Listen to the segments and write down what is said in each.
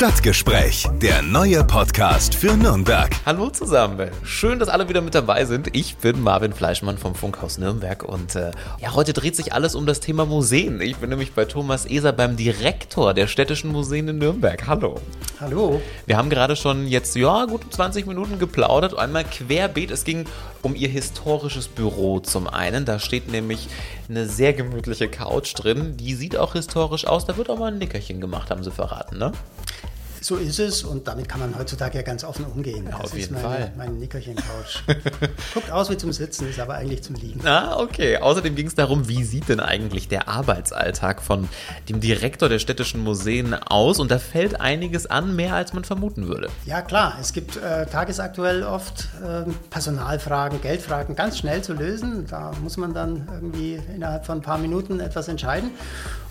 Stadtgespräch, der neue Podcast für Nürnberg. Hallo zusammen. Schön, dass alle wieder mit dabei sind. Ich bin Marvin Fleischmann vom Funkhaus Nürnberg und äh, ja, heute dreht sich alles um das Thema Museen. Ich bin nämlich bei Thomas Eser beim Direktor der Städtischen Museen in Nürnberg. Hallo. Hallo. Wir haben gerade schon jetzt, ja, gut 20 Minuten geplaudert. Einmal querbeet. Es ging um Ihr historisches Büro zum einen. Da steht nämlich eine sehr gemütliche Couch drin. Die sieht auch historisch aus. Da wird auch mal ein Nickerchen gemacht, haben Sie verraten, ne? So ist es und damit kann man heutzutage ja ganz offen umgehen. Ja, das auf jeden ist meine, Fall. Mein Nickerchen-Couch. Guckt aus wie zum Sitzen, ist aber eigentlich zum Liegen. Ah, okay. Außerdem ging es darum, wie sieht denn eigentlich der Arbeitsalltag von dem Direktor der städtischen Museen aus? Und da fällt einiges an, mehr als man vermuten würde. Ja klar, es gibt äh, tagesaktuell oft äh, Personalfragen, Geldfragen ganz schnell zu lösen. Da muss man dann irgendwie innerhalb von ein paar Minuten etwas entscheiden.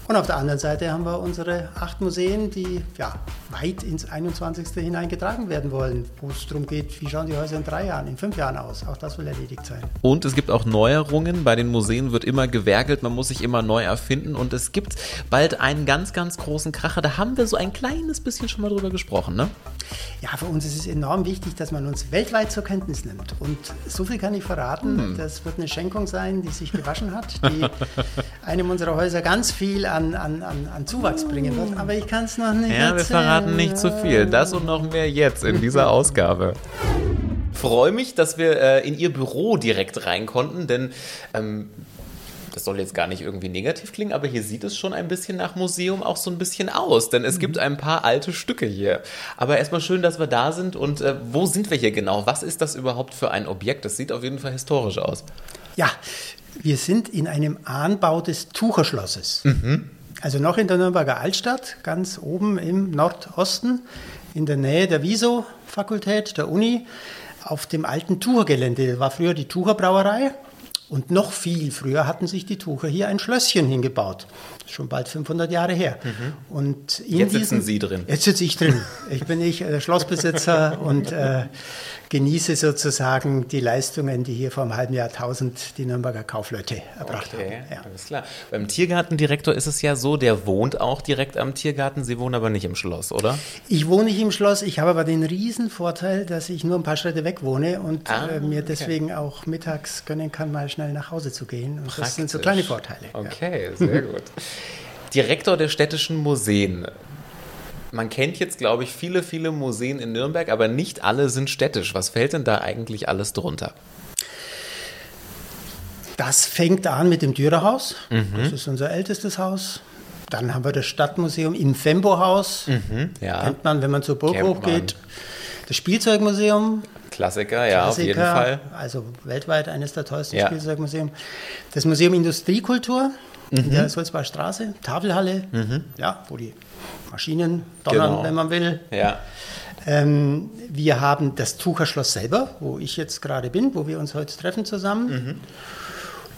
Und auf der anderen Seite haben wir unsere acht Museen, die ja, weit ins 21. hineingetragen werden wollen, wo es darum geht, wie schauen die Häuser in drei Jahren, in fünf Jahren aus. Auch das will erledigt sein. Und es gibt auch Neuerungen. Bei den Museen wird immer gewerkelt, man muss sich immer neu erfinden. Und es gibt bald einen ganz, ganz großen Kracher. Da haben wir so ein kleines bisschen schon mal drüber gesprochen, ne? Ja, für uns ist es enorm wichtig, dass man uns weltweit zur Kenntnis nimmt. Und so viel kann ich verraten, das wird eine Schenkung sein, die sich gewaschen hat, die einem unserer Häuser ganz viel an, an, an, Zuwachs bringen wird. Aber ich kann es noch nicht Ja, wir erzählen. verraten nicht zu viel. Das und noch mehr jetzt in dieser Ausgabe. Freue mich, dass wir äh, in Ihr Büro direkt rein konnten, denn ähm, das soll jetzt gar nicht irgendwie negativ klingen, aber hier sieht es schon ein bisschen nach Museum auch so ein bisschen aus, denn es gibt ein paar alte Stücke hier. Aber erstmal schön, dass wir da sind und äh, wo sind wir hier genau? Was ist das überhaupt für ein Objekt? Das sieht auf jeden Fall historisch aus. Ja, wir sind in einem Anbau des Tucherschlosses. Also noch in der Nürnberger Altstadt, ganz oben im Nordosten, in der Nähe der Wieso-Fakultät der Uni, auf dem alten Tuchergelände. Das war früher die Tucherbrauerei. Und noch viel früher hatten sich die Tucher hier ein Schlösschen hingebaut. Schon bald 500 Jahre her. Und in Jetzt sitzen diesem- Sie drin. Jetzt sitze ich drin. Ich bin ich äh, Schlossbesitzer und äh, genieße sozusagen die Leistungen, die hier vor einem halben Jahrtausend die Nürnberger Kaufleute erbracht Okay, haben. Ja. alles klar. Beim Tiergartendirektor ist es ja so, der wohnt auch direkt am Tiergarten. Sie wohnen aber nicht im Schloss, oder? Ich wohne nicht im Schloss, ich habe aber den riesen Vorteil, dass ich nur ein paar Schritte weg wohne und Ah, äh, mir okay. deswegen auch mittags gönnen kann, mal schnell nach Hause zu gehen. Und das sind so kleine Vorteile. ja. Okay, sehr gut. Direktor der städtischen Museen. Man kennt jetzt, glaube ich, viele, viele Museen in Nürnberg, aber nicht alle sind städtisch. Was fällt denn da eigentlich alles drunter? Das fängt an mit dem Dürerhaus. Mhm. Das ist unser ältestes Haus. Dann haben wir das Stadtmuseum im Fembo-Haus. Ja, Kennt man, wenn man zur Burg Kennt man. hochgeht. Das Spielzeugmuseum. Klassiker, ja, auf jeden Klassiker, Fall. Also weltweit eines der teuersten Ja. Spielzeugmuseen. Das Museum Industriekultur Mhm. In der Sulzbacher Straße. Tafelhalle, ja, wo die Maschinen donnern, Genau. wenn man will. Ja, Ähm, wir haben das Tucherschloss selber, wo ich jetzt gerade bin, wo wir uns heute treffen zusammen.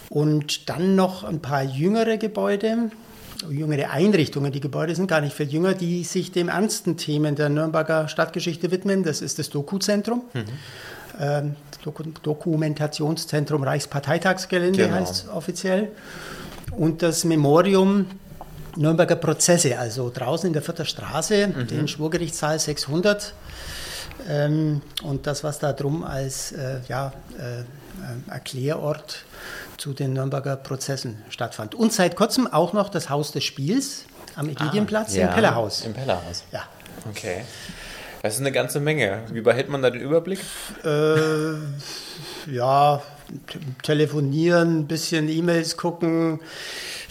Und dann noch ein paar jüngere Gebäude, jüngere Einrichtungen. Die Gebäude sind gar nicht viel jünger, die sich dem ernsten Themen der Nürnberger Stadtgeschichte widmen. Das ist das Doku-Zentrum. Ähm, Doku Dokumentationszentrum Reichsparteitagsgelände Genau. heißt es offiziell. Und das Memorium Nürnberger Prozesse, also draußen in der Vierter Straße, den Schwurgerichtssaal 600. Ähm, und das, was da drum als äh, ja, äh, äh, Erklärort zu den Nürnberger Prozessen stattfand. Und seit kurzem auch noch das Haus des Spiels am Egidienplatz Ah, ja, im Kellerhaus. Im Pellerhaus. Ja. Okay. Das ist eine ganze Menge. Wie behält man da den Überblick? Äh, ja, telefonieren, ein bisschen E-Mails gucken,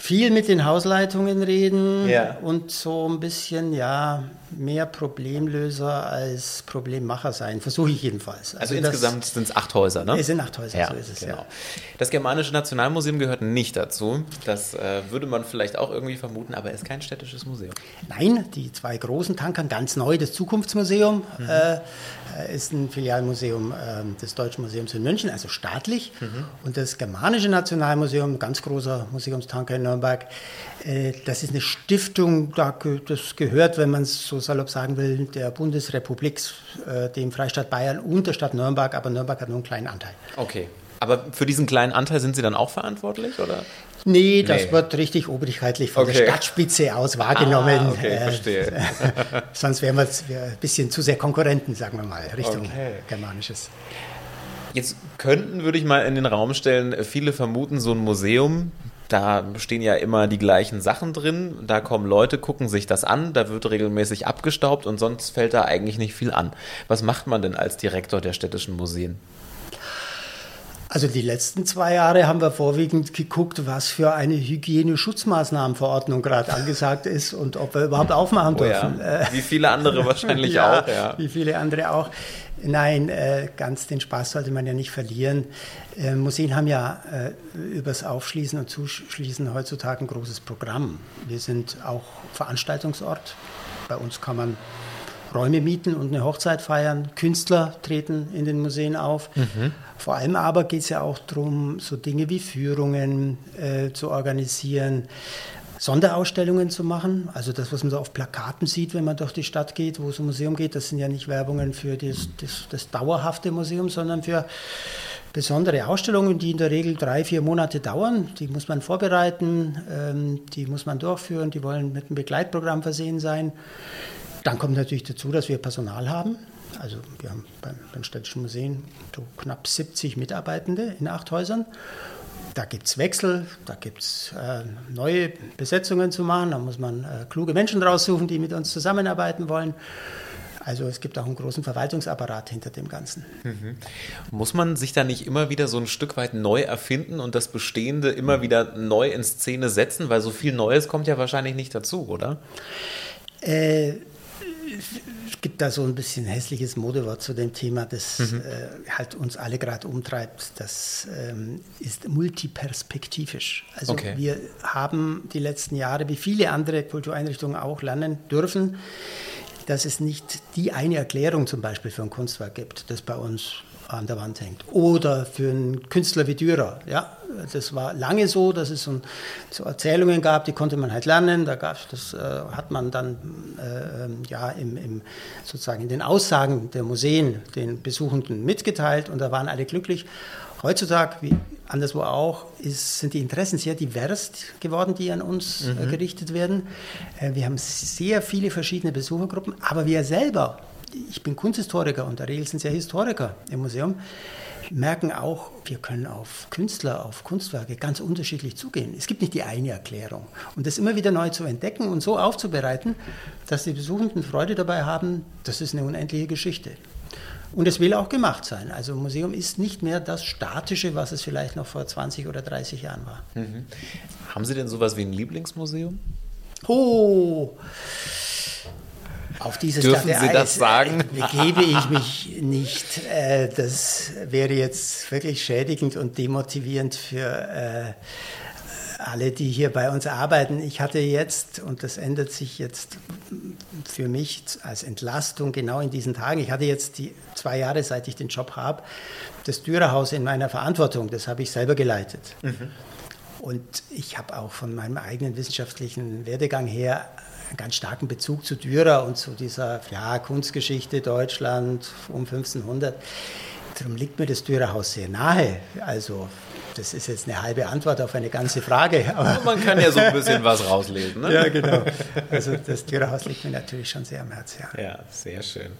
viel mit den Hausleitungen reden Ja. und so ein bisschen, ja, mehr Problemlöser als Problemmacher sein. Versuche ich jedenfalls. Also, das- insgesamt sind es acht Häuser, ne? Es sind acht Häuser, Ja, so ist es, genau. ja. Das Germanische Nationalmuseum gehört nicht dazu. Das äh, würde man vielleicht auch irgendwie vermuten, aber ist kein städtisches Museum. Nein, die zwei großen Tankern, ganz neu, das Zukunftsmuseum Mhm. äh, äh, ist ein Filialmuseum ähm, des Deutschen Museums in München, also staatlich. Mhm. Und das Germanische Nationalmuseum, ganz großer Museumstanker in Nürnberg, äh, das ist eine Stiftung, das gehört, wenn man es so salopp sagen will, der Bundesrepublik, äh, dem Freistaat Bayern und der Stadt Nürnberg, aber Nürnberg hat nur einen kleinen Anteil. Okay. Aber für diesen kleinen Anteil sind Sie dann auch verantwortlich, oder? Nee, das nee. wird richtig obrigkeitlich von okay. der Stadtspitze aus wahrgenommen. Ah, okay, äh, verstehe. sonst wären wir ein bisschen zu sehr Konkurrenten, sagen wir mal, Richtung okay. Germanisches. Jetzt könnten, würde ich mal in den Raum stellen, viele vermuten, so ein Museum, da stehen ja immer die gleichen Sachen drin. Da kommen Leute, gucken sich das an, da wird regelmäßig abgestaubt und sonst fällt da eigentlich nicht viel an. Was macht man denn als Direktor der städtischen Museen? Also die letzten zwei Jahre haben wir vorwiegend geguckt, was für eine Hygieneschutzmaßnahmenverordnung gerade angesagt ist und ob wir überhaupt aufmachen dürfen. Oh ja. Wie viele andere wahrscheinlich ja, auch. Ja. Wie viele andere auch. Nein, äh, ganz den Spaß sollte man ja nicht verlieren. Äh, Museen haben ja äh, übers Aufschließen und Zuschließen heutzutage ein großes Programm. Wir sind auch Veranstaltungsort. Bei uns kann man Räume mieten und eine Hochzeit feiern. Künstler treten in den Museen auf. Mhm. Vor allem aber geht es ja auch darum, so Dinge wie Führungen äh, zu organisieren. Sonderausstellungen zu machen. Also das, was man so auf Plakaten sieht, wenn man durch die Stadt geht, wo es um Museum geht, das sind ja nicht Werbungen für das, das, das dauerhafte Museum, sondern für besondere Ausstellungen, die in der Regel drei, vier Monate dauern. Die muss man vorbereiten, ähm, die muss man durchführen, die wollen mit einem Begleitprogramm versehen sein. Dann kommt natürlich dazu, dass wir Personal haben. Also wir haben beim, beim Städtischen Museum so knapp 70 Mitarbeitende in acht Häusern. Da gibt es Wechsel, da gibt es äh, neue Besetzungen zu machen, da muss man äh, kluge Menschen raussuchen, die mit uns zusammenarbeiten wollen. Also es gibt auch einen großen Verwaltungsapparat hinter dem Ganzen. Mhm. Muss man sich da nicht immer wieder so ein Stück weit neu erfinden und das Bestehende immer wieder neu in Szene setzen? Weil so viel Neues kommt ja wahrscheinlich nicht dazu, oder? Äh, es gibt da so ein bisschen hässliches Modewort zu dem Thema, das mhm. äh, halt uns alle gerade umtreibt. Das ähm, ist multiperspektivisch. Also okay. wir haben die letzten Jahre, wie viele andere Kultureinrichtungen auch, lernen dürfen, dass es nicht die eine Erklärung zum Beispiel für ein Kunstwerk gibt, das bei uns an der Wand hängt. Oder für einen Künstler wie Dürer. Ja, das war lange so, dass es so, so Erzählungen gab, die konnte man halt lernen. Da gab das äh, hat man dann äh, ja im, im, sozusagen in den Aussagen der Museen den Besuchenden mitgeteilt und da waren alle glücklich. Heutzutage, wie anderswo auch, ist, sind die Interessen sehr divers geworden, die an uns äh, mhm. äh, gerichtet werden. Äh, wir haben sehr viele verschiedene Besuchergruppen, aber wir selber ich bin Kunsthistoriker und der Regel sind es ja Historiker im Museum, merken auch, wir können auf Künstler, auf Kunstwerke ganz unterschiedlich zugehen. Es gibt nicht die eine Erklärung. Und das immer wieder neu zu entdecken und so aufzubereiten, dass die Besuchenden Freude dabei haben, das ist eine unendliche Geschichte. Und es will auch gemacht sein. Also ein Museum ist nicht mehr das Statische, was es vielleicht noch vor 20 oder 30 Jahren war. Mhm. Haben Sie denn sowas wie ein Lieblingsmuseum? Oh, auf dieses Dürfen Sie Eis das sagen? begebe ich mich nicht. Äh, das wäre jetzt wirklich schädigend und demotivierend für äh, alle, die hier bei uns arbeiten. Ich hatte jetzt, und das ändert sich jetzt für mich als Entlastung genau in diesen Tagen, ich hatte jetzt die zwei Jahre, seit ich den Job habe, das Dürerhaus in meiner Verantwortung. Das habe ich selber geleitet. Mhm. Und ich habe auch von meinem eigenen wissenschaftlichen Werdegang her einen ganz starken Bezug zu Dürer und zu dieser ja, Kunstgeschichte Deutschland um 1500. Darum liegt mir das Dürerhaus sehr nahe. Also das ist jetzt eine halbe Antwort auf eine ganze Frage. Aber Man kann ja so ein bisschen was rauslesen. Ne? ja, genau. Also das Dürerhaus liegt mir natürlich schon sehr am Herzen. Ja, ja sehr schön.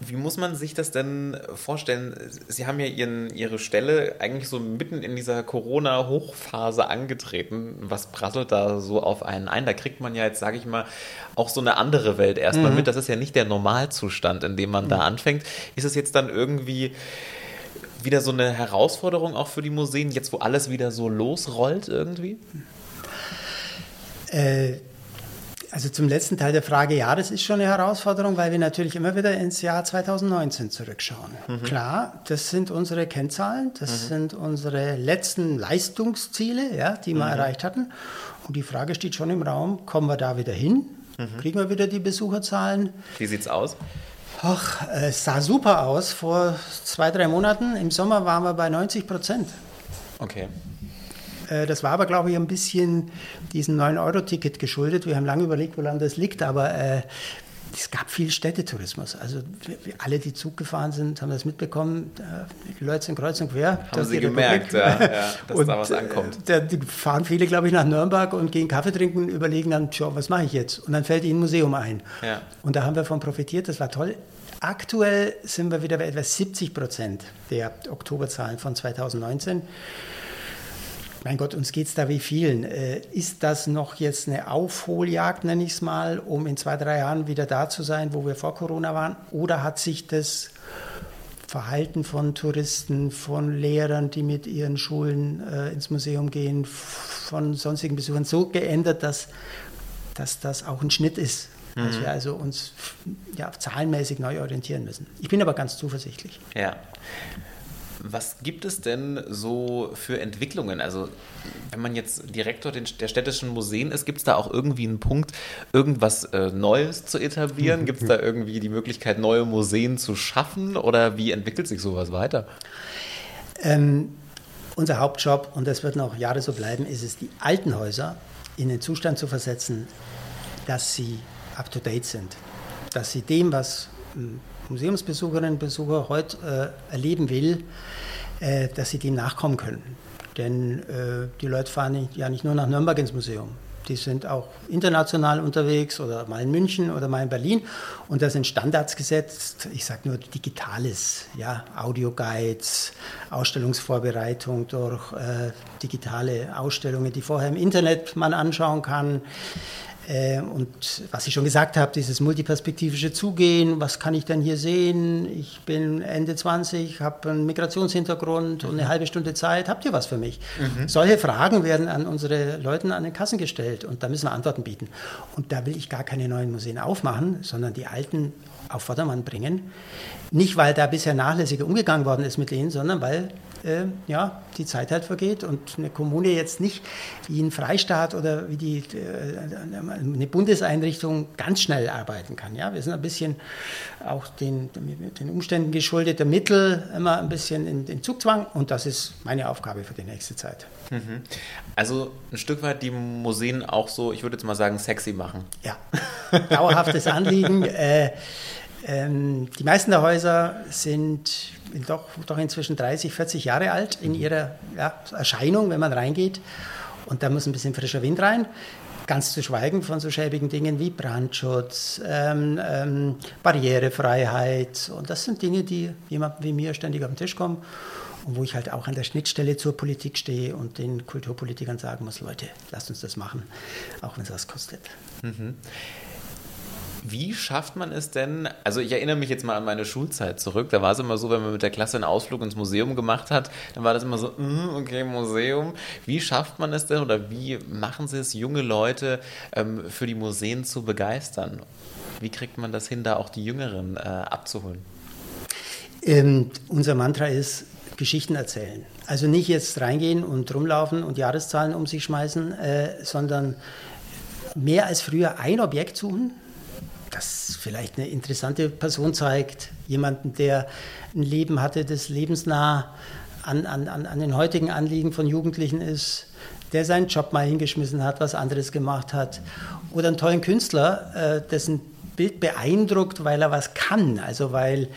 Wie muss man sich das denn vorstellen? Sie haben ja ihren, Ihre Stelle eigentlich so mitten in dieser Corona-Hochphase angetreten. Was prasselt da so auf einen ein? Da kriegt man ja jetzt, sage ich mal, auch so eine andere Welt erstmal mhm. mit. Das ist ja nicht der Normalzustand, in dem man mhm. da anfängt. Ist es jetzt dann irgendwie wieder so eine Herausforderung auch für die Museen, jetzt wo alles wieder so losrollt irgendwie? Äh, also zum letzten Teil der Frage, ja, das ist schon eine Herausforderung, weil wir natürlich immer wieder ins Jahr 2019 zurückschauen. Mhm. Klar, das sind unsere Kennzahlen, das mhm. sind unsere letzten Leistungsziele, ja, die wir mhm. erreicht hatten. Und die Frage steht schon im Raum, kommen wir da wieder hin? Mhm. Kriegen wir wieder die Besucherzahlen? Wie sieht es aus? Ach, es sah super aus. Vor zwei, drei Monaten im Sommer waren wir bei 90 Prozent. Okay. Äh, das war aber, glaube ich, ein bisschen diesem 9-Euro-Ticket geschuldet. Wir haben lange überlegt, woran das liegt, aber äh, es gab viel Städtetourismus. Also alle, die Zug gefahren sind, haben das mitbekommen. Die Leute sind kreuz und quer. Haben sie gemerkt, ja, ja, dass und, da was ankommt. Da fahren viele, glaube ich, nach Nürnberg und gehen Kaffee trinken, überlegen dann, tja, was mache ich jetzt? Und dann fällt ihnen ein Museum ein. Ja. Und da haben wir von profitiert, das war toll. Aktuell sind wir wieder bei etwa 70 Prozent der Oktoberzahlen von 2019. Mein Gott, uns geht es da wie vielen. Äh, ist das noch jetzt eine Aufholjagd, nenne ich es mal, um in zwei, drei Jahren wieder da zu sein, wo wir vor Corona waren? Oder hat sich das Verhalten von Touristen, von Lehrern, die mit ihren Schulen äh, ins Museum gehen, von sonstigen Besuchern so geändert, dass, dass das auch ein Schnitt ist? Mhm. Dass wir also uns ja, zahlenmäßig neu orientieren müssen. Ich bin aber ganz zuversichtlich. Ja. Was gibt es denn so für Entwicklungen? Also, wenn man jetzt Direktor der städtischen Museen ist, gibt es da auch irgendwie einen Punkt, irgendwas äh, Neues zu etablieren? Gibt es da irgendwie die Möglichkeit, neue Museen zu schaffen? Oder wie entwickelt sich sowas weiter? Ähm, unser Hauptjob, und das wird noch Jahre so bleiben, ist es, die alten Häuser in den Zustand zu versetzen, dass sie up-to-date sind. Dass sie dem, was hm, Museumsbesucherinnen und Besucher heute äh, erleben will, äh, dass sie dem nachkommen können. Denn äh, die Leute fahren nicht, ja nicht nur nach Nürnberg ins Museum. Die sind auch international unterwegs oder mal in München oder mal in Berlin. Und da sind Standards gesetzt. Ich sage nur Digitales, ja, Audioguides, Ausstellungsvorbereitung durch äh, digitale Ausstellungen, die vorher im Internet man anschauen kann. Äh, und was ich schon gesagt habe, dieses multiperspektivische Zugehen, was kann ich denn hier sehen? Ich bin Ende 20, habe einen Migrationshintergrund und eine mhm. halbe Stunde Zeit. Habt ihr was für mich? Mhm. Solche Fragen werden an unsere Leute an den Kassen gestellt und da müssen wir Antworten bieten. Und da will ich gar keine neuen Museen aufmachen, sondern die alten auf Vordermann bringen. Nicht, weil da bisher nachlässiger umgegangen worden ist mit denen, sondern weil äh, ja, die Zeit halt vergeht und eine Kommune jetzt nicht wie ein Freistaat oder wie die, äh, eine Bundeseinrichtung ganz schnell arbeiten kann. Ja? Wir sind ein bisschen auch den, den Umständen geschuldet, der Mittel immer ein bisschen in den Zugzwang und das ist meine Aufgabe für die nächste Zeit. Mhm. Also ein Stück weit die Museen auch so, ich würde jetzt mal sagen, sexy machen. Ja, dauerhaftes Anliegen. äh, ähm, die meisten der Häuser sind doch, doch inzwischen 30, 40 Jahre alt in mhm. ihrer ja, Erscheinung, wenn man reingeht. Und da muss ein bisschen frischer Wind rein. Ganz zu schweigen von so schäbigen Dingen wie Brandschutz, ähm, ähm, Barrierefreiheit. Und das sind Dinge, die jemandem wie mir ständig auf den Tisch kommen und wo ich halt auch an der Schnittstelle zur Politik stehe und den Kulturpolitikern sagen muss, Leute, lasst uns das machen, auch wenn es was kostet. Mhm. Wie schafft man es denn? Also ich erinnere mich jetzt mal an meine Schulzeit zurück. Da war es immer so, wenn man mit der Klasse einen Ausflug ins Museum gemacht hat, dann war das immer so, mm, okay, Museum. Wie schafft man es denn oder wie machen Sie es, junge Leute ähm, für die Museen zu begeistern? Wie kriegt man das hin, da auch die Jüngeren äh, abzuholen? Ähm, unser Mantra ist, Geschichten erzählen. Also nicht jetzt reingehen und rumlaufen und Jahreszahlen um sich schmeißen, äh, sondern mehr als früher ein Objekt suchen, das vielleicht eine interessante Person zeigt, jemanden, der ein Leben hatte, das lebensnah an, an, an den heutigen Anliegen von Jugendlichen ist, der seinen Job mal hingeschmissen hat, was anderes gemacht hat. Oder einen tollen Künstler, äh, dessen Bild beeindruckt, weil er was kann, also weil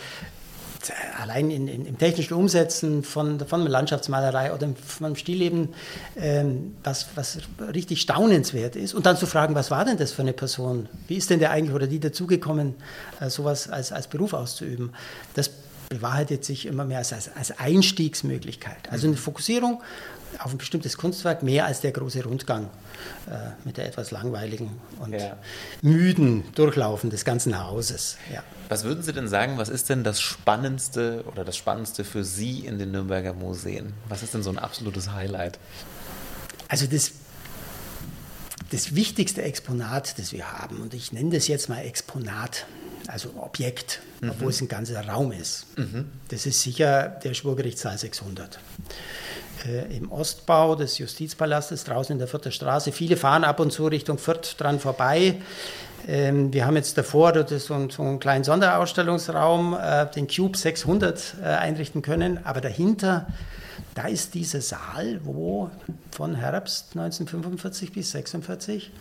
allein in, in, im technischen Umsetzen von, von Landschaftsmalerei oder vom Stillleben, ähm, was, was richtig staunenswert ist. Und dann zu fragen, was war denn das für eine Person? Wie ist denn der eigentlich oder die dazugekommen, äh, sowas als, als Beruf auszuüben? Das bewahrheitet sich immer mehr als, als Einstiegsmöglichkeit. Also eine Fokussierung auf ein bestimmtes Kunstwerk mehr als der große Rundgang äh, mit der etwas langweiligen und ja. müden Durchlaufen des ganzen Hauses. Ja. Was würden Sie denn sagen, was ist denn das Spannendste oder das Spannendste für Sie in den Nürnberger Museen? Was ist denn so ein absolutes Highlight? Also das, das wichtigste Exponat, das wir haben, und ich nenne das jetzt mal Exponat, also Objekt, mhm. obwohl es ein ganzer Raum ist, mhm. das ist sicher der Schwurgerichtssaal 600 äh, im Ostbau des Justizpalastes draußen in der Vierter Straße. Viele fahren ab und zu Richtung Fürth dran vorbei. Ähm, wir haben jetzt davor so, so einen kleinen Sonderausstellungsraum, äh, den Cube 600, äh, einrichten können, aber dahinter da ist dieser Saal, wo von Herbst 1945 bis 1946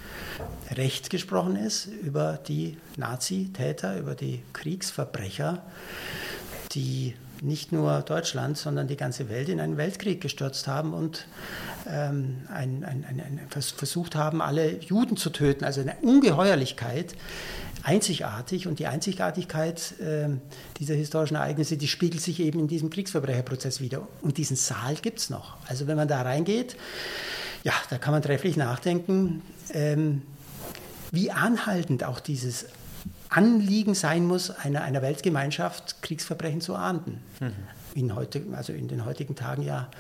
Recht gesprochen ist über die Nazi-Täter, über die Kriegsverbrecher, die nicht nur Deutschland, sondern die ganze Welt in einen Weltkrieg gestürzt haben und ähm, ein, ein, ein, versucht haben, alle Juden zu töten. Also eine Ungeheuerlichkeit, einzigartig. Und die Einzigartigkeit äh, dieser historischen Ereignisse, die spiegelt sich eben in diesem Kriegsverbrecherprozess wieder. Und diesen Saal gibt es noch. Also wenn man da reingeht, ja, da kann man trefflich nachdenken, ähm, wie anhaltend auch dieses Anliegen sein muss, einer, einer Weltgemeinschaft Kriegsverbrechen zu ahnden. Mhm. In, heute, also in den heutigen Tagen ja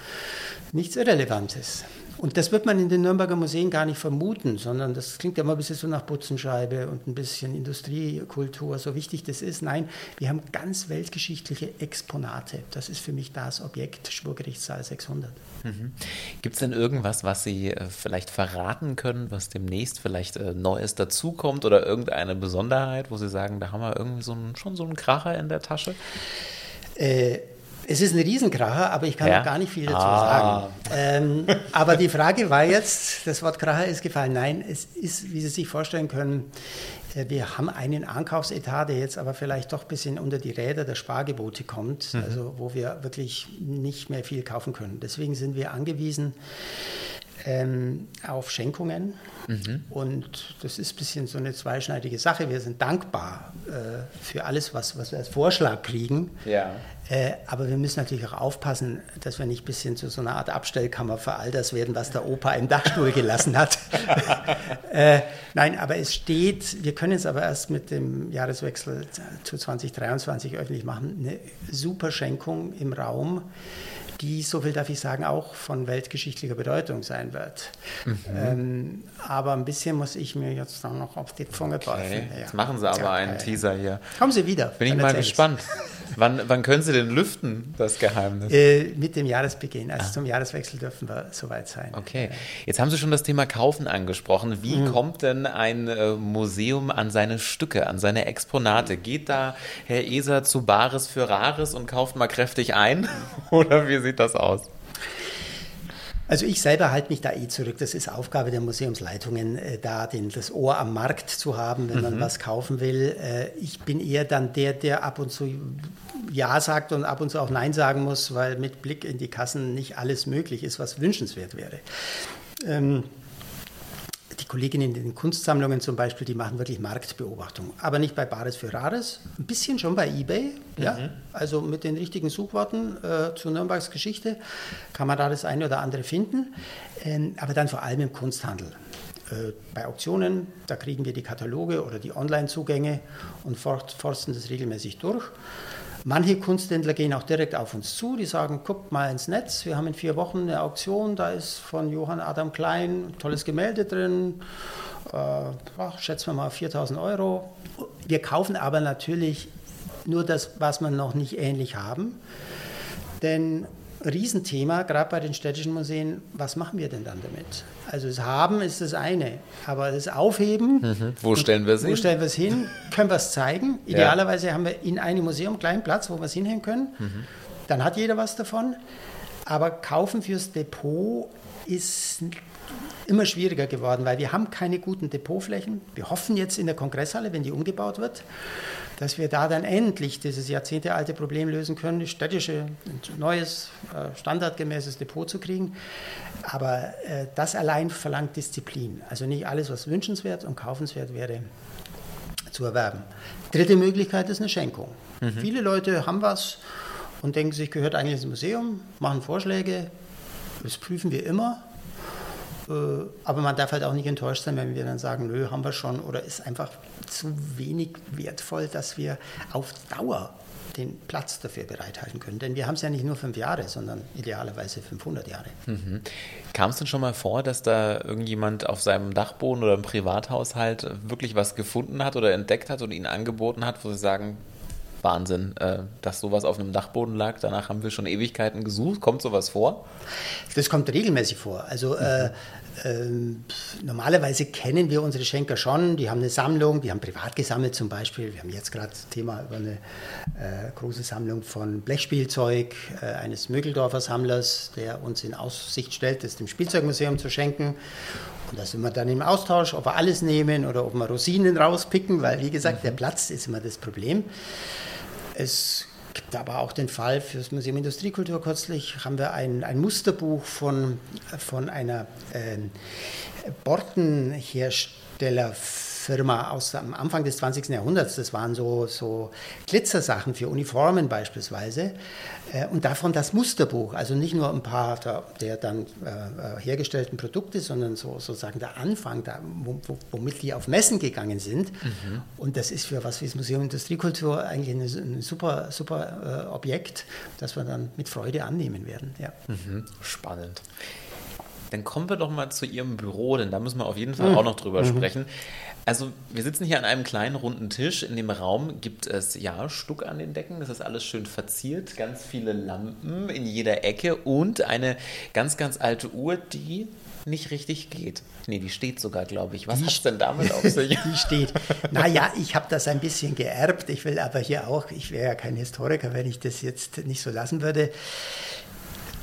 nichts Irrelevantes. Und das wird man in den Nürnberger Museen gar nicht vermuten, sondern das klingt ja immer ein bisschen so nach Putzenscheibe und ein bisschen Industriekultur, so wichtig das ist. Nein, wir haben ganz weltgeschichtliche Exponate. Das ist für mich das Objekt Schwurgerichtssaal 600. Mhm. Gibt es denn irgendwas, was Sie äh, vielleicht verraten können, was demnächst vielleicht äh, Neues dazukommt oder irgendeine Besonderheit, wo Sie sagen, da haben wir irgendwie so einen, schon so einen Kracher in der Tasche? Äh, es ist ein Riesenkracher, aber ich kann ja? gar nicht viel dazu ah. sagen. Ähm, aber die Frage war jetzt, das Wort Kracher ist gefallen. Nein, es ist, wie Sie sich vorstellen können, äh, wir haben einen Ankaufsetat, der jetzt aber vielleicht doch ein bisschen unter die Räder der Spargebote kommt, mhm. also wo wir wirklich nicht mehr viel kaufen können. Deswegen sind wir angewiesen, ähm, auf Schenkungen. Mhm. Und das ist ein bisschen so eine zweischneidige Sache. Wir sind dankbar äh, für alles, was, was wir als Vorschlag kriegen. Ja. Äh, aber wir müssen natürlich auch aufpassen, dass wir nicht ein bisschen zu so einer Art Abstellkammer für all das werden, was der Opa im Dachstuhl gelassen hat. äh, nein, aber es steht, wir können es aber erst mit dem Jahreswechsel zu 2023 öffentlich machen, eine super Schenkung im Raum die, so viel darf ich sagen, auch von weltgeschichtlicher Bedeutung sein wird. Mhm. Ähm, aber ein bisschen muss ich mir jetzt dann noch auf die Zunge okay. beißen. Ja. Jetzt machen Sie aber ja, einen Teaser hier. Kommen Sie wieder. Bin ich mal gespannt. wann, wann können Sie denn lüften, das Geheimnis? Äh, mit dem Jahresbeginn. Also ah. zum Jahreswechsel dürfen wir soweit sein. Okay. Jetzt haben Sie schon das Thema Kaufen angesprochen. Wie mhm. kommt denn ein äh, Museum an seine Stücke, an seine Exponate? Geht da Herr Eser zu Bares für Rares und kauft mal kräftig ein? Oder wie sieht das aus? Also ich selber halte mich da eh zurück. Das ist Aufgabe der Museumsleitungen, äh, da den, das Ohr am Markt zu haben, wenn mhm. man was kaufen will. Äh, ich bin eher dann der, der ab und zu Ja sagt und ab und zu auch Nein sagen muss, weil mit Blick in die Kassen nicht alles möglich ist, was wünschenswert wäre. Ähm, Kolleginnen in den Kunstsammlungen zum Beispiel, die machen wirklich Marktbeobachtung. Aber nicht bei Bares für Rares, ein bisschen schon bei eBay. Mhm. Ja? Also mit den richtigen Suchworten äh, zu Nürnbergs Geschichte kann man da das eine oder andere finden. Ähm, aber dann vor allem im Kunsthandel. Äh, bei Auktionen, da kriegen wir die Kataloge oder die Online-Zugänge und forsten das regelmäßig durch. Manche Kunsthändler gehen auch direkt auf uns zu, die sagen, guckt mal ins Netz, wir haben in vier Wochen eine Auktion, da ist von Johann Adam Klein ein tolles Gemälde drin, äh, ach, schätzen wir mal 4000 Euro. Wir kaufen aber natürlich nur das, was wir noch nicht ähnlich haben, denn Riesenthema, gerade bei den städtischen Museen, was machen wir denn dann damit? Also das Haben ist das eine, aber das Aufheben, mhm. wo stellen wir es hin? Wo stellen wir es hin? Können wir es zeigen? Idealerweise ja. haben wir in einem Museum einen kleinen Platz, wo wir es hinhängen können. Mhm. Dann hat jeder was davon. Aber kaufen fürs Depot ist immer schwieriger geworden, weil wir haben keine guten Depotflächen. Wir hoffen jetzt in der Kongresshalle, wenn die umgebaut wird, dass wir da dann endlich dieses jahrzehntealte Problem lösen können, städtische, ein neues, äh, standardgemäßes Depot zu kriegen. Aber äh, das allein verlangt Disziplin. Also nicht alles, was wünschenswert und kaufenswert wäre, zu erwerben. Dritte Möglichkeit ist eine Schenkung. Mhm. Viele Leute haben was und denken sich, gehört eigentlich ins Museum, machen Vorschläge. Das prüfen wir immer. Äh, aber man darf halt auch nicht enttäuscht sein, wenn wir dann sagen, nö, haben wir schon oder ist einfach zu wenig wertvoll, dass wir auf Dauer den Platz dafür bereithalten können. Denn wir haben es ja nicht nur fünf Jahre, sondern idealerweise 500 Jahre. Mhm. Kam es denn schon mal vor, dass da irgendjemand auf seinem Dachboden oder im Privathaushalt wirklich was gefunden hat oder entdeckt hat und Ihnen angeboten hat, wo Sie sagen, Wahnsinn, äh, dass sowas auf einem Dachboden lag. Danach haben wir schon Ewigkeiten gesucht. Kommt sowas vor? Das kommt regelmäßig vor. Also äh, äh, normalerweise kennen wir unsere Schenker schon. Die haben eine Sammlung, die haben privat gesammelt zum Beispiel. Wir haben jetzt gerade das Thema über eine äh, große Sammlung von Blechspielzeug äh, eines Mögeldorfer Sammlers, der uns in Aussicht stellt, das dem Spielzeugmuseum zu schenken. Und da sind wir dann im Austausch, ob wir alles nehmen oder ob wir Rosinen rauspicken, weil wie gesagt, mhm. der Platz ist immer das Problem. Es gibt aber auch den Fall für das Museum Industriekultur. Kürzlich, haben wir ein, ein Musterbuch von, von einer äh, Bortenhersteller Firma aus am Anfang des 20. Jahrhunderts. Das waren so, so Glitzersachen für Uniformen beispielsweise. Äh, und davon das Musterbuch, also nicht nur ein paar der, der dann äh, hergestellten Produkte, sondern so, sozusagen der Anfang, da, womit die auf Messen gegangen sind. Mhm. Und das ist für was wie das Museum Industriekultur eigentlich ein, ein super, super äh, Objekt, das wir dann mit Freude annehmen werden. Ja. Mhm. Spannend. Dann kommen wir doch mal zu Ihrem Büro, denn da müssen wir auf jeden Fall mhm. auch noch drüber mhm. sprechen. Also wir sitzen hier an einem kleinen runden Tisch. In dem Raum gibt es ja Stuck an den Decken. Das ist alles schön verziert. Ganz viele Lampen in jeder Ecke und eine ganz, ganz alte Uhr, die nicht richtig geht. Nee, die steht sogar, glaube ich. Was hat es denn damit auf sich? die steht. Naja, ich habe das ein bisschen geerbt. Ich will aber hier auch, ich wäre ja kein Historiker, wenn ich das jetzt nicht so lassen würde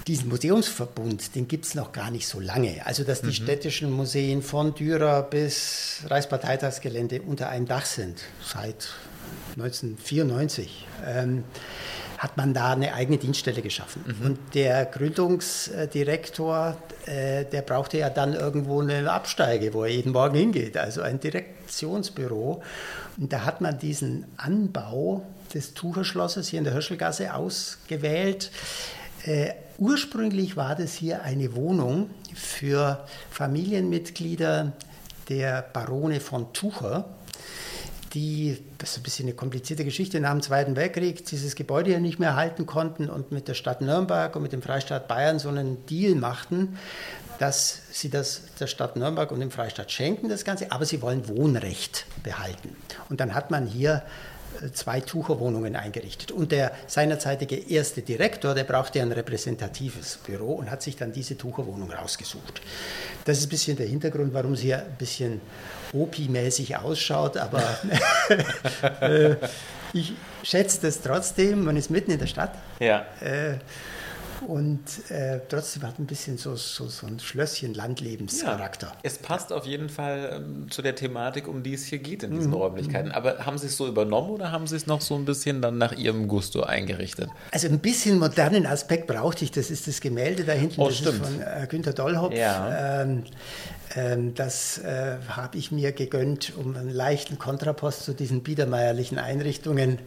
diesen Museumsverbund, den gibt es noch gar nicht so lange. Also, dass die mhm. städtischen Museen von Dürer bis Reichsparteitagsgelände unter einem Dach sind, seit 1994. Ähm, hat man da eine eigene Dienststelle geschaffen. Mhm. Und der Gründungsdirektor, äh, der brauchte ja dann irgendwo eine Absteige, wo er jeden Morgen hingeht, also ein Direktionsbüro. Und da hat man diesen Anbau des Tucherschlosses hier in der Hirschelgasse ausgewählt. Äh, ursprünglich war das hier eine Wohnung für Familienmitglieder der Barone von Tucher, die, das ist ein bisschen eine komplizierte Geschichte, nach dem Zweiten Weltkrieg dieses Gebäude hier nicht mehr halten konnten und mit der Stadt Nürnberg und mit dem Freistaat Bayern so einen Deal machten, dass sie das der Stadt Nürnberg und dem Freistaat schenken, das Ganze, aber sie wollen Wohnrecht behalten. Und dann hat man hier zwei Tucherwohnungen eingerichtet. Und der seinerzeitige erste Direktor, der brauchte ein repräsentatives Büro und hat sich dann diese Tucherwohnung rausgesucht. Das ist ein bisschen der Hintergrund, warum sie ja ein bisschen OPI-mäßig ausschaut, aber äh, ich schätze das trotzdem. Man ist mitten in der Stadt. Ja. Äh, und äh, trotzdem hat ein bisschen so, so, so ein Schlösschen Landlebenscharakter. Ja, es passt auf jeden Fall ähm, zu der Thematik, um die es hier geht in diesen mhm. Räumlichkeiten. Aber haben Sie es so übernommen oder haben Sie es noch so ein bisschen dann nach Ihrem Gusto eingerichtet? Also ein bisschen modernen Aspekt brauchte ich. Das ist das Gemälde da hinten, oh, das stimmt. ist von äh, Günter Dollhopf. Ja. Ähm, das äh, habe ich mir gegönnt, um einen leichten Kontrapost zu diesen biedermeierlichen Einrichtungen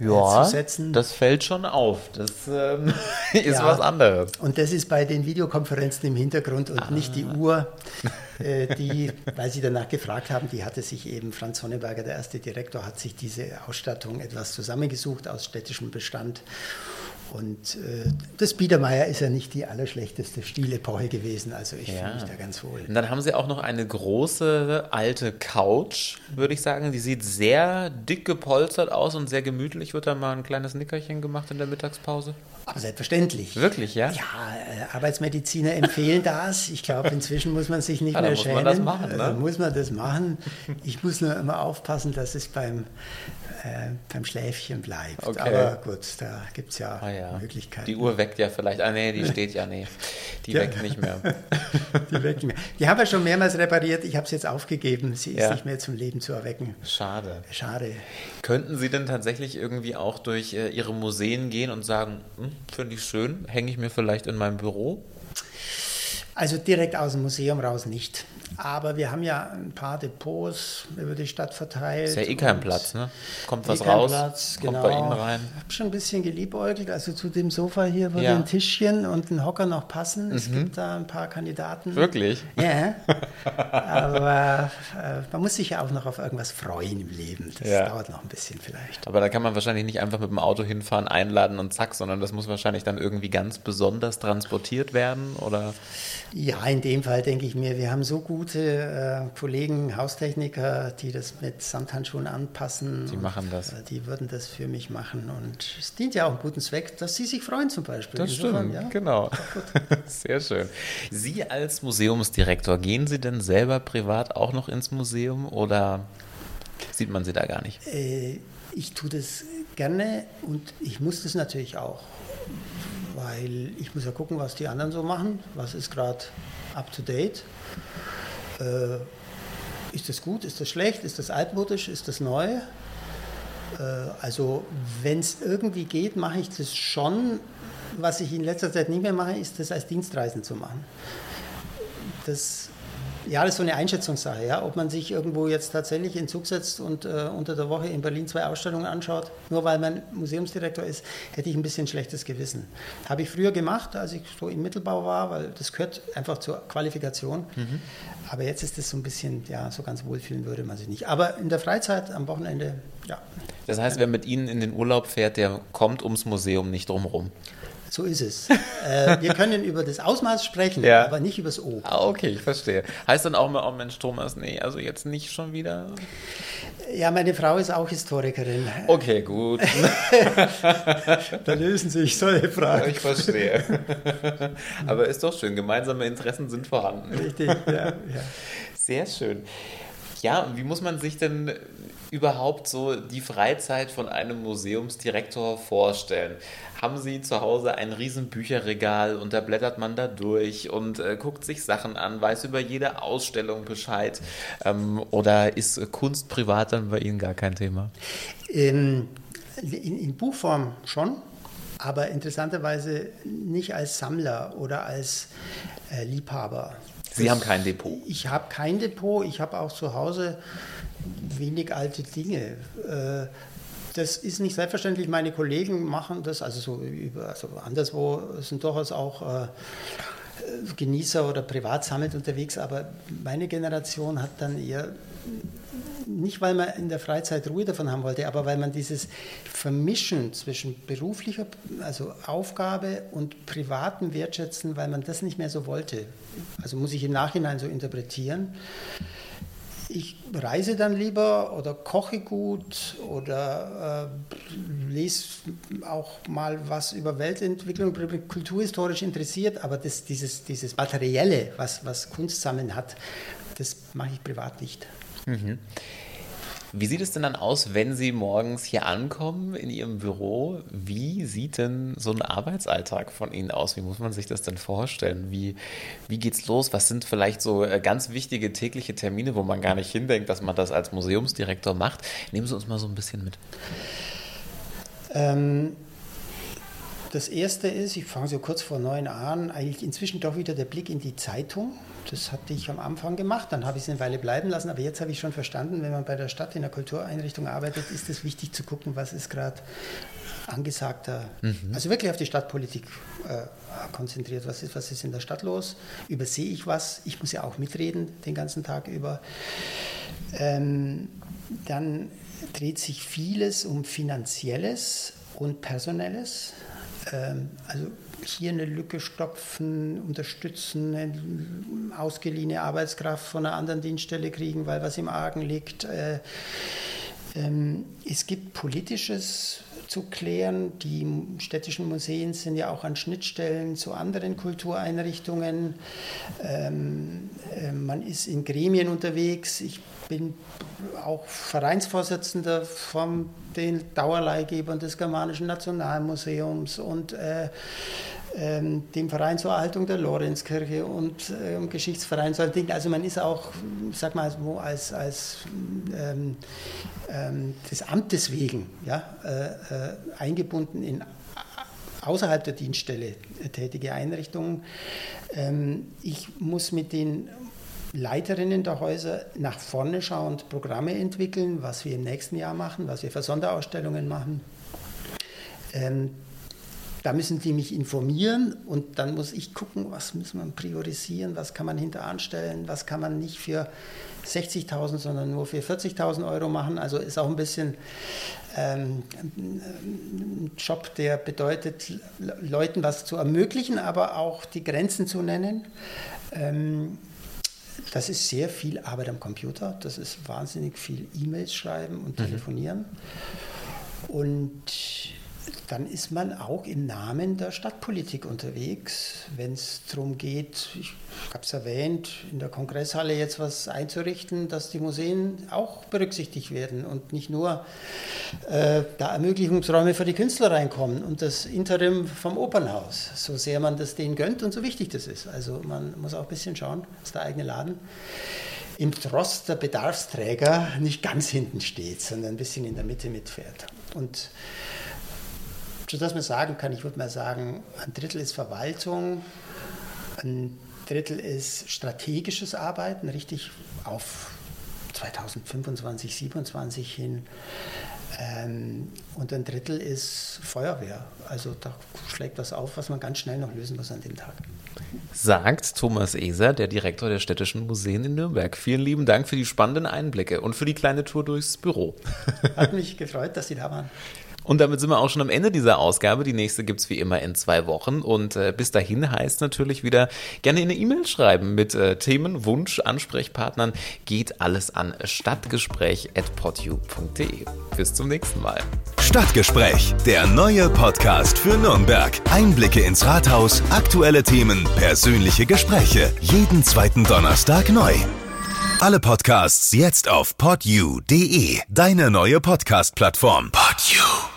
äh, ja, zu setzen. Das fällt schon auf. Das ähm, ist ja, was anderes. Und das ist bei den Videokonferenzen im Hintergrund und ah. nicht die Uhr, äh, die, weil Sie danach gefragt haben, die hatte sich eben Franz Sonneberger, der erste Direktor, hat sich diese Ausstattung etwas zusammengesucht aus städtischem Bestand und äh, das Biedermeier ist ja nicht die allerschlechteste Stilepoche gewesen, also ich ja. fühle mich da ganz wohl. Und dann haben Sie auch noch eine große alte Couch, würde ich sagen. Die sieht sehr dick gepolstert aus und sehr gemütlich. Wird da mal ein kleines Nickerchen gemacht in der Mittagspause? Aber selbstverständlich. Wirklich, ja? Ja, äh, Arbeitsmediziner empfehlen das. Ich glaube, inzwischen muss man sich nicht ja, mehr muss schämen. Muss man das machen, ne? Also muss man das machen. Ich muss nur immer aufpassen, dass es beim, äh, beim Schläfchen bleibt. Okay. Aber gut, da gibt es ja, ah, ja, Möglichkeiten. Die Uhr weckt ja vielleicht. Ah, nee, die steht ja, nee. Die ja. weckt nicht mehr. die weckt nicht mehr. Die haben wir schon mehrmals repariert. Ich habe es jetzt aufgegeben. Sie ist nicht mehr zum Leben zu erwecken. Schade. Schade. Könnten Sie denn tatsächlich irgendwie auch durch äh, Ihre Museen gehen und sagen, hm, finde ich schön, hänge ich mir vielleicht in meinem Büro? Also direkt aus dem Museum raus nicht. Aber wir haben ja ein paar Depots über die Stadt verteilt. Ist ja eh kein Platz, ne? Kommt was eh raus, Platz, kommt genau. bei Ihnen rein. Ich habe schon ein bisschen geliebäugelt. Also zu dem Sofa hier würde ja. ein Tischchen und ein Hocker noch passen. Es mhm. gibt da ein paar Kandidaten. Wirklich? Ja. Aber äh, man muss sich ja auch noch auf irgendwas freuen im Leben. Das ja. dauert noch ein bisschen vielleicht. Aber da kann man wahrscheinlich nicht einfach mit dem Auto hinfahren, einladen und zack, sondern das muss wahrscheinlich dann irgendwie ganz besonders transportiert werden, oder? Ja, in dem Fall denke ich mir, wir haben so gut gute äh, Kollegen, Haustechniker, die das mit Samthandschuhen anpassen. Die machen das. Und, äh, die würden das für mich machen. Und es dient ja auch einem guten Zweck, dass sie sich freuen zum Beispiel. Das Insofern, stimmt, ja, genau. Sehr schön. Sie als Museumsdirektor, gehen Sie denn selber privat auch noch ins Museum oder sieht man Sie da gar nicht? Äh, ich tue das gerne und ich muss das natürlich auch weil ich muss ja gucken, was die anderen so machen, was ist gerade up to date. Äh, ist das gut, ist das schlecht, ist das altmodisch, ist das neu? Äh, also wenn es irgendwie geht, mache ich das schon. Was ich in letzter Zeit nicht mehr mache, ist das als Dienstreisen zu machen. Das ja, das ist so eine Einschätzungssache, ja, ob man sich irgendwo jetzt tatsächlich in Zug setzt und äh, unter der Woche in Berlin zwei Ausstellungen anschaut. Nur weil man Museumsdirektor ist, hätte ich ein bisschen schlechtes Gewissen. Habe ich früher gemacht, als ich so im Mittelbau war, weil das gehört einfach zur Qualifikation. Mhm. Aber jetzt ist es so ein bisschen, ja, so ganz wohlfühlen würde man sich nicht. Aber in der Freizeit, am Wochenende, ja. Das heißt, wer mit Ihnen in den Urlaub fährt, der kommt ums Museum nicht drumherum. So ist es. äh, wir können über das Ausmaß sprechen, ja. aber nicht über das O. Ah, okay, ich verstehe. Heißt dann auch mal, oh Mensch, Thomas, nee, also jetzt nicht schon wieder? Ja, meine Frau ist auch Historikerin. Okay, gut. da lösen sich solche Fragen. Ich verstehe. aber ist doch schön, gemeinsame Interessen sind vorhanden. Richtig, ja. ja. Sehr schön. Ja, wie muss man sich denn überhaupt so die Freizeit von einem Museumsdirektor vorstellen? Haben Sie zu Hause ein riesen Bücherregal und da blättert man da durch und äh, guckt sich Sachen an, weiß über jede Ausstellung Bescheid? Ähm, oder ist Kunst privat dann bei Ihnen gar kein Thema? In, in, in Buchform schon, aber interessanterweise nicht als Sammler oder als äh, Liebhaber. Sie das, haben kein Depot? Ich habe kein Depot. Ich habe auch zu Hause wenig alte Dinge. Äh, das ist nicht selbstverständlich. Meine Kollegen machen das, also so über, also anderswo sind durchaus auch äh, Genießer oder Privatsammelt unterwegs, aber meine Generation hat dann eher nicht, weil man in der Freizeit Ruhe davon haben wollte, aber weil man dieses Vermischen zwischen beruflicher also Aufgabe und privatem Wertschätzen, weil man das nicht mehr so wollte. Also muss ich im Nachhinein so interpretieren ich reise dann lieber oder koche gut oder äh, lese auch mal was über Weltentwicklung, kulturhistorisch interessiert, aber das, dieses, dieses Materielle, was, was Kunst sammeln hat, das mache ich privat nicht. Mhm. Wie sieht es denn dann aus, wenn Sie morgens hier ankommen in Ihrem Büro? Wie sieht denn so ein Arbeitsalltag von Ihnen aus? Wie muss man sich das denn vorstellen? Wie, wie geht's los? Was sind vielleicht so äh, ganz wichtige tägliche Termine, wo man gar nicht hindenkt, dass man das als Museumsdirektor macht? Nehmen Sie uns mal so ein bisschen mit. Ähm, das erste ist, ich fange so kurz vor neun an, eigentlich inzwischen doch wieder der Blick in die Zeitung. Das hatte ich am Anfang gemacht, dann habe ich es eine Weile bleiben lassen, aber jetzt habe ich schon verstanden, wenn man bei der Stadt in der Kultureinrichtung arbeitet, ist es wichtig zu gucken, was ist gerade angesagter, mhm. also wirklich auf die Stadtpolitik äh, konzentriert. Was ist, was ist in der Stadt los? Übersehe ich was? Ich muss ja auch mitreden den ganzen Tag über. Ähm, dann dreht sich vieles um Finanzielles und Personelles. Ähm, also hier eine Lücke stopfen, unterstützen, ausgeliehene Arbeitskraft von einer anderen Dienststelle kriegen, weil was im Argen liegt. Äh, ähm, es gibt politisches zu klären. Die städtischen Museen sind ja auch an Schnittstellen zu anderen Kultureinrichtungen. Ähm, äh, man ist in Gremien unterwegs. Ich bin auch Vereinsvorsitzender von den Dauerleihgebern des Germanischen Nationalmuseums und äh, dem Verein zur Erhaltung der Lorenzkirche und ähm, Geschichtsverein. So Dinge. Also man ist auch, sag mal, so als, als ähm, ähm, des Amtes wegen ja, äh, äh, eingebunden in außerhalb der Dienststelle tätige Einrichtungen. Ähm, ich muss mit den Leiterinnen der Häuser nach vorne schauend Programme entwickeln, was wir im nächsten Jahr machen, was wir für Sonderausstellungen machen. Ähm, da müssen die mich informieren und dann muss ich gucken, was muss man priorisieren, was kann man hinter anstellen, was kann man nicht für 60.000, sondern nur für 40.000 Euro machen. Also ist auch ein bisschen ähm, ein Job, der bedeutet, Leuten was zu ermöglichen, aber auch die Grenzen zu nennen. Ähm, das ist sehr viel Arbeit am Computer. Das ist wahnsinnig viel E-Mails schreiben und mhm. telefonieren. Mhm. Und dann ist man auch im Namen der Stadtpolitik unterwegs, wenn es darum geht, ich habe es erwähnt, in der Kongresshalle jetzt was einzurichten, dass die Museen auch berücksichtigt werden und nicht nur äh, da Ermöglichungsräume für die Künstler reinkommen und das Interim vom Opernhaus, so sehr man das denen gönnt und so wichtig das ist. Also man muss auch ein bisschen schauen, dass der eigene Laden im Trost der Bedarfsträger nicht ganz hinten steht, sondern ein bisschen in der Mitte mitfährt. Und sodass man sagen kann, ich würde mal sagen, ein Drittel ist Verwaltung, ein Drittel ist strategisches Arbeiten, richtig auf 2025, 2027 hin. Ähm, und ein Drittel ist Feuerwehr. Also da schlägt was auf, was man ganz schnell noch lösen muss an dem Tag. Sagt Thomas Eser, der Direktor der Städtischen Museen in Nürnberg. Vielen lieben Dank für die spannenden Einblicke und für die kleine Tour durchs Büro. Hat mich gefreut, dass Sie da waren. Und damit sind wir auch schon am Ende dieser Ausgabe. Die nächste gibt es wie immer in zwei Wochen. Und äh, bis dahin heißt natürlich wieder gerne eine E-Mail schreiben mit äh, Themen, Wunsch, Ansprechpartnern. Geht alles an stadtgespräch.podu.de. Bis zum nächsten Mal. Stadtgespräch, der neue Podcast für Nürnberg. Einblicke ins Rathaus, aktuelle Themen, persönliche Gespräche. Jeden zweiten Donnerstag neu. Alle Podcasts jetzt auf podu.de, deine neue Podcast-Plattform. Podu.